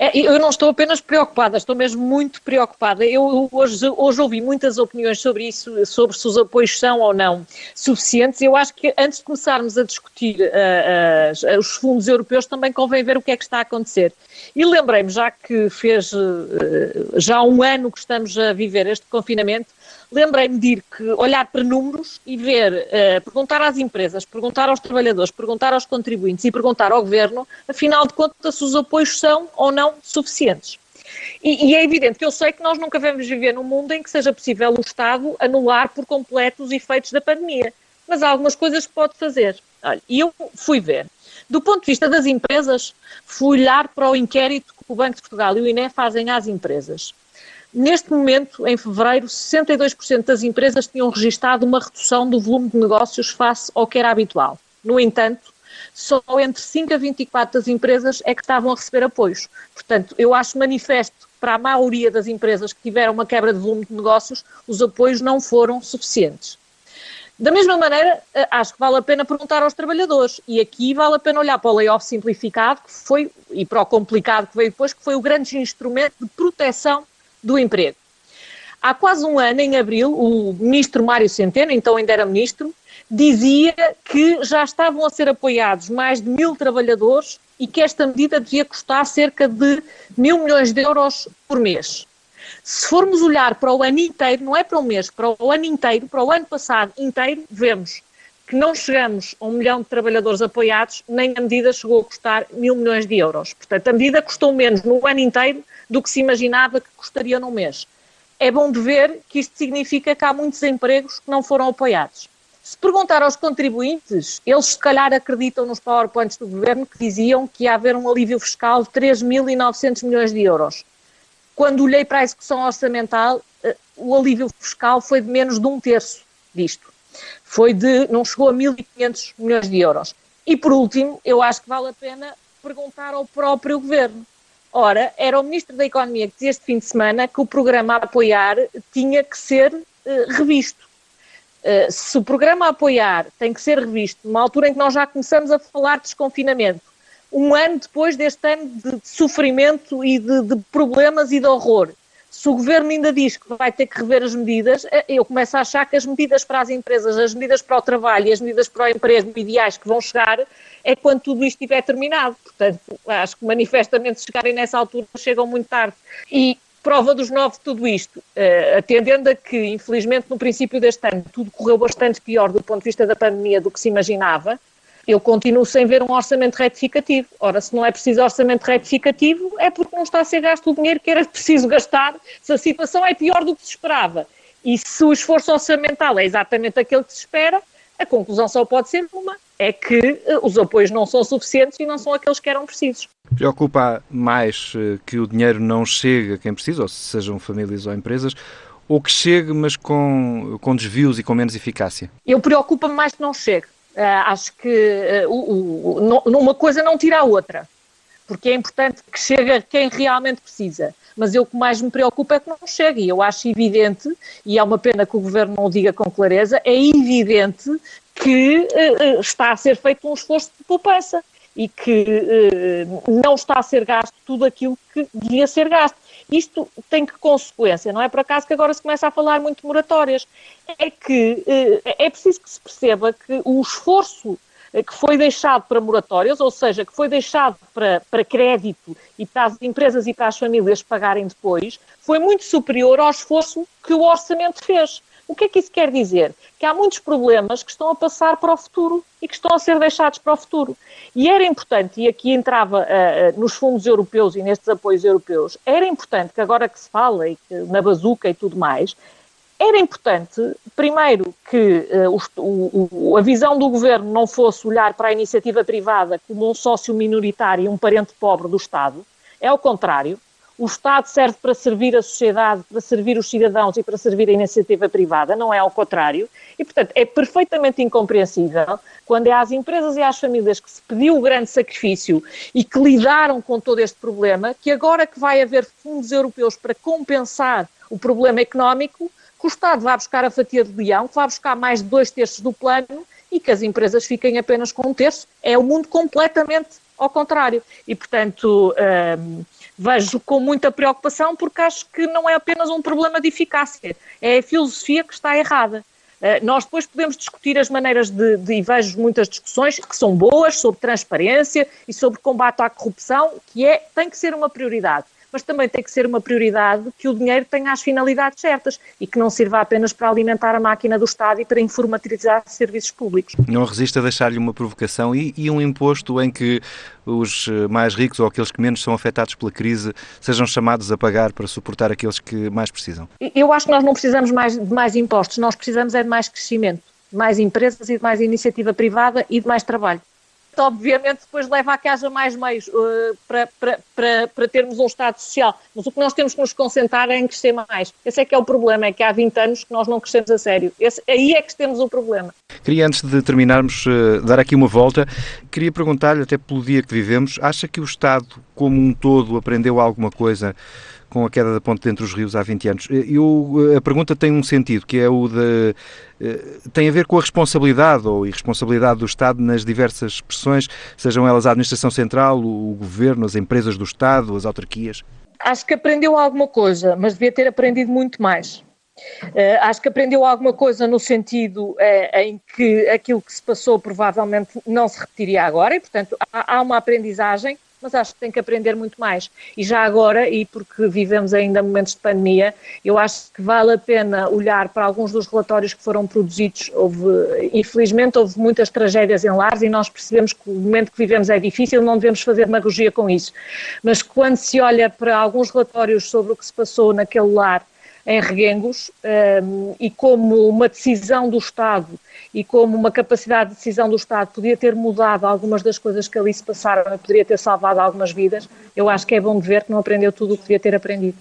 É, eu não estou apenas preocupada, estou mesmo muito preocupada. Eu hoje, hoje ouvi muitas opiniões sobre isso, sobre se os apoios são ou não suficientes. Eu acho que antes de começarmos a discutir uh, uh, os fundos europeus, também convém ver o que é que está a acontecer. E lembrei-me, já que fez uh, já um ano que estamos a viver este confinamento, lembrei-me de ir que olhar para números e ver, uh, perguntar às empresas, perguntar aos trabalhadores, perguntar aos contribuintes e perguntar ao governo, afinal de contas, se os apoios são ou não suficientes. E, e, é evidente que eu sei que nós nunca vamos viver num mundo em que seja possível o Estado anular por completo os efeitos da pandemia. Mas há algumas coisas que pode fazer. Olha, e eu fui ver. Do ponto de vista das empresas, fui olhar para o inquérito que o Banco de Portugal e o INE fazem às empresas. Neste momento, em fevereiro, 62% das empresas tinham registado uma redução do volume de negócios face ao que era habitual. No entanto, só entre 5 a 24 das empresas é que estavam a receber apoios. Portanto, eu acho manifesto para a maioria das empresas que tiveram uma quebra de volume de negócios, os apoios não foram suficientes. Da mesma maneira, eh, acho que vale a pena perguntar aos trabalhadores, e aqui vale a pena olhar para o layoff simplificado, que foi, e para o complicado que veio depois, que foi o grande instrumento de proteção do emprego. Há quase um ano, em abril, o ministro Mário Centeno, então ainda era ministro, dizia que já estavam a ser apoiados mais de mil trabalhadores e que esta medida devia custar cerca de mil milhões de euros por mês. Se formos olhar para o ano inteiro, não é para um mês, para o ano inteiro, para o ano passado inteiro, vemos que não chegamos a um milhão de trabalhadores apoiados, nem a medida chegou a custar mil milhões de euros. Portanto, a medida custou menos no ano inteiro do que se imaginava que custaria num mês. É bom de ver que isto significa que há muitos empregos que não foram apoiados. Se perguntar aos contribuintes, eles se calhar acreditam nos PowerPoints do governo que diziam que ia haver um alívio fiscal de 3.900 milhões de euros. Quando olhei para a execução orçamental, eh, o alívio fiscal foi de menos de um terço disto. Foi de, não chegou a 1.500 milhões de euros. E por último, eu acho que vale a pena perguntar ao próprio governo. Ora, era o Ministro da Economia que dizia este fim de semana que o programa a apoiar tinha que ser uh, revisto. Uh, se o programa a apoiar tem que ser revisto, numa altura em que nós já começamos a falar de desconfinamento, um ano depois deste ano de sofrimento e de, de problemas e de horror, se o governo ainda diz que vai ter que rever as medidas, eh, eu começo a achar que as medidas para as empresas, as medidas para o trabalho e as medidas para o emprego ideais que vão chegar é quando tudo isto estiver terminado. Portanto, acho que manifestamente chegarem nessa altura chegam muito tarde. E prova dos nove de tudo isto, uh, atendendo a que, infelizmente, no princípio deste ano tudo correu bastante pior do ponto de vista da pandemia do que se imaginava, eu continuo sem ver um orçamento retificativo. Ora, se não é preciso orçamento retificativo, é porque não está a ser gasto o dinheiro que era preciso gastar, se a situação é pior do que se esperava. E se o esforço orçamental é exatamente aquele que se espera, a conclusão só pode ser uma, é que uh, os apoios não são suficientes e não são aqueles que eram precisos. Preocupa mais uh, que o dinheiro não chegue a quem precisa, ou se sejam famílias ou empresas, ou que chegue, mas com, com desvios e com menos eficácia? Eu preocupa-me mais que não chegue. Uh, acho que uh, uma coisa não tira a outra, porque é importante que chegue a quem realmente precisa. Mas eu o que mais me preocupa é que não chegue. E eu acho evidente, e é uma pena que o Governo não o diga com clareza, é evidente que uh, está a ser feito um esforço de poupança e que não está a ser gasto tudo aquilo que devia ser gasto. Isto tem que consequência, não é por acaso que agora se começa a falar muito de moratórias. É que eh, é preciso que se perceba que o esforço eh, que foi deixado para moratórias, ou seja, que foi deixado para, para crédito e para as empresas e para as famílias pagarem depois, foi muito superior ao esforço que o orçamento fez. O que é que isso quer dizer? Que há muitos problemas que estão a passar para o futuro e que estão a ser deixados para o futuro. E era importante, e aqui entrava uh, nos fundos europeus e nestes apoios europeus, era importante que agora que se fala e que, na bazuca e tudo mais, era importante, primeiro, que uh, o, o, a visão do governo não fosse olhar para a iniciativa privada como um sócio minoritário e um parente pobre do Estado, é ao contrário, o Estado serve para servir a sociedade, para servir os cidadãos e para servir a iniciativa privada, não é ao contrário. E, portanto, é perfeitamente incompreensível quando é às empresas e às famílias que se pediu o grande sacrifício e que lidaram com todo este problema, que agora que vai haver fundos europeus para compensar o problema económico, que o Estado vai buscar a fatia de leão, que vai buscar mais de dois terços do plano e que as empresas fiquem apenas com um terço. É o mundo completamente ao contrário. E, portanto. Hum, vejo com muita preocupação porque acho que não é apenas um problema de eficácia, é a filosofia que está errada. Uh, nós depois podemos discutir as maneiras de, de, e vejo muitas discussões que são boas sobre transparência e sobre combate à corrupção, que é, tem que ser uma prioridade mas também tem que ser uma prioridade que o dinheiro tenha as finalidades certas e que não sirva apenas para alimentar a máquina do Estado e para informatizar serviços públicos. Não resiste a deixar-lhe uma provocação e, e um imposto em que os eh, mais ricos ou aqueles que menos são afetados pela crise sejam chamados a pagar para suportar aqueles que mais precisam? Eu acho que nós não precisamos mais de mais impostos, nós precisamos é de mais crescimento, de mais empresas e de mais iniciativa privada e de mais trabalho obviamente depois leva a que haja mais meios uh, para, para, para, para termos um Estado social. Mas o que nós temos que nos concentrar é em crescer mais. Esse é que é o problema, é que há 20 anos que nós não crescemos a sério. Esse, aí é que temos o problema. Queria, antes de terminarmos, uh, dar aqui uma volta. Queria perguntar-lhe, até pelo dia que vivemos, acha que o Estado, como um todo, aprendeu alguma coisa com a queda da ponte entre os rios há 20 anos. Eu, a pergunta tem um sentido, que é o de. Eh, tem a ver com a responsabilidade ou irresponsabilidade do Estado nas diversas expressões, sejam elas a administração central, o governo, as empresas do Estado, as autarquias. Acho que aprendeu alguma coisa, mas devia ter aprendido muito mais. Uh, acho que aprendeu alguma coisa no sentido em que aquilo que se passou provavelmente não se repetiria agora e, portanto, há, há uma aprendizagem mas acho que tem que aprender muito mais. E já agora, e porque vivemos ainda momentos de pandemia, eu acho que vale a pena olhar para alguns dos relatórios que foram produzidos. Houve, infelizmente, houve muitas tragédias em lares e nós percebemos que o momento que vivemos é difícil, não devemos fazer demagogia com isso. Mas quando se olha para alguns relatórios sobre o que se passou naquele lar em Reguengos um, e como uma decisão do Estado e como uma capacidade de decisão do Estado podia ter mudado algumas das coisas que ali se passaram e poderia ter salvado algumas vidas, eu acho que é bom de ver que não aprendeu tudo o que devia ter aprendido.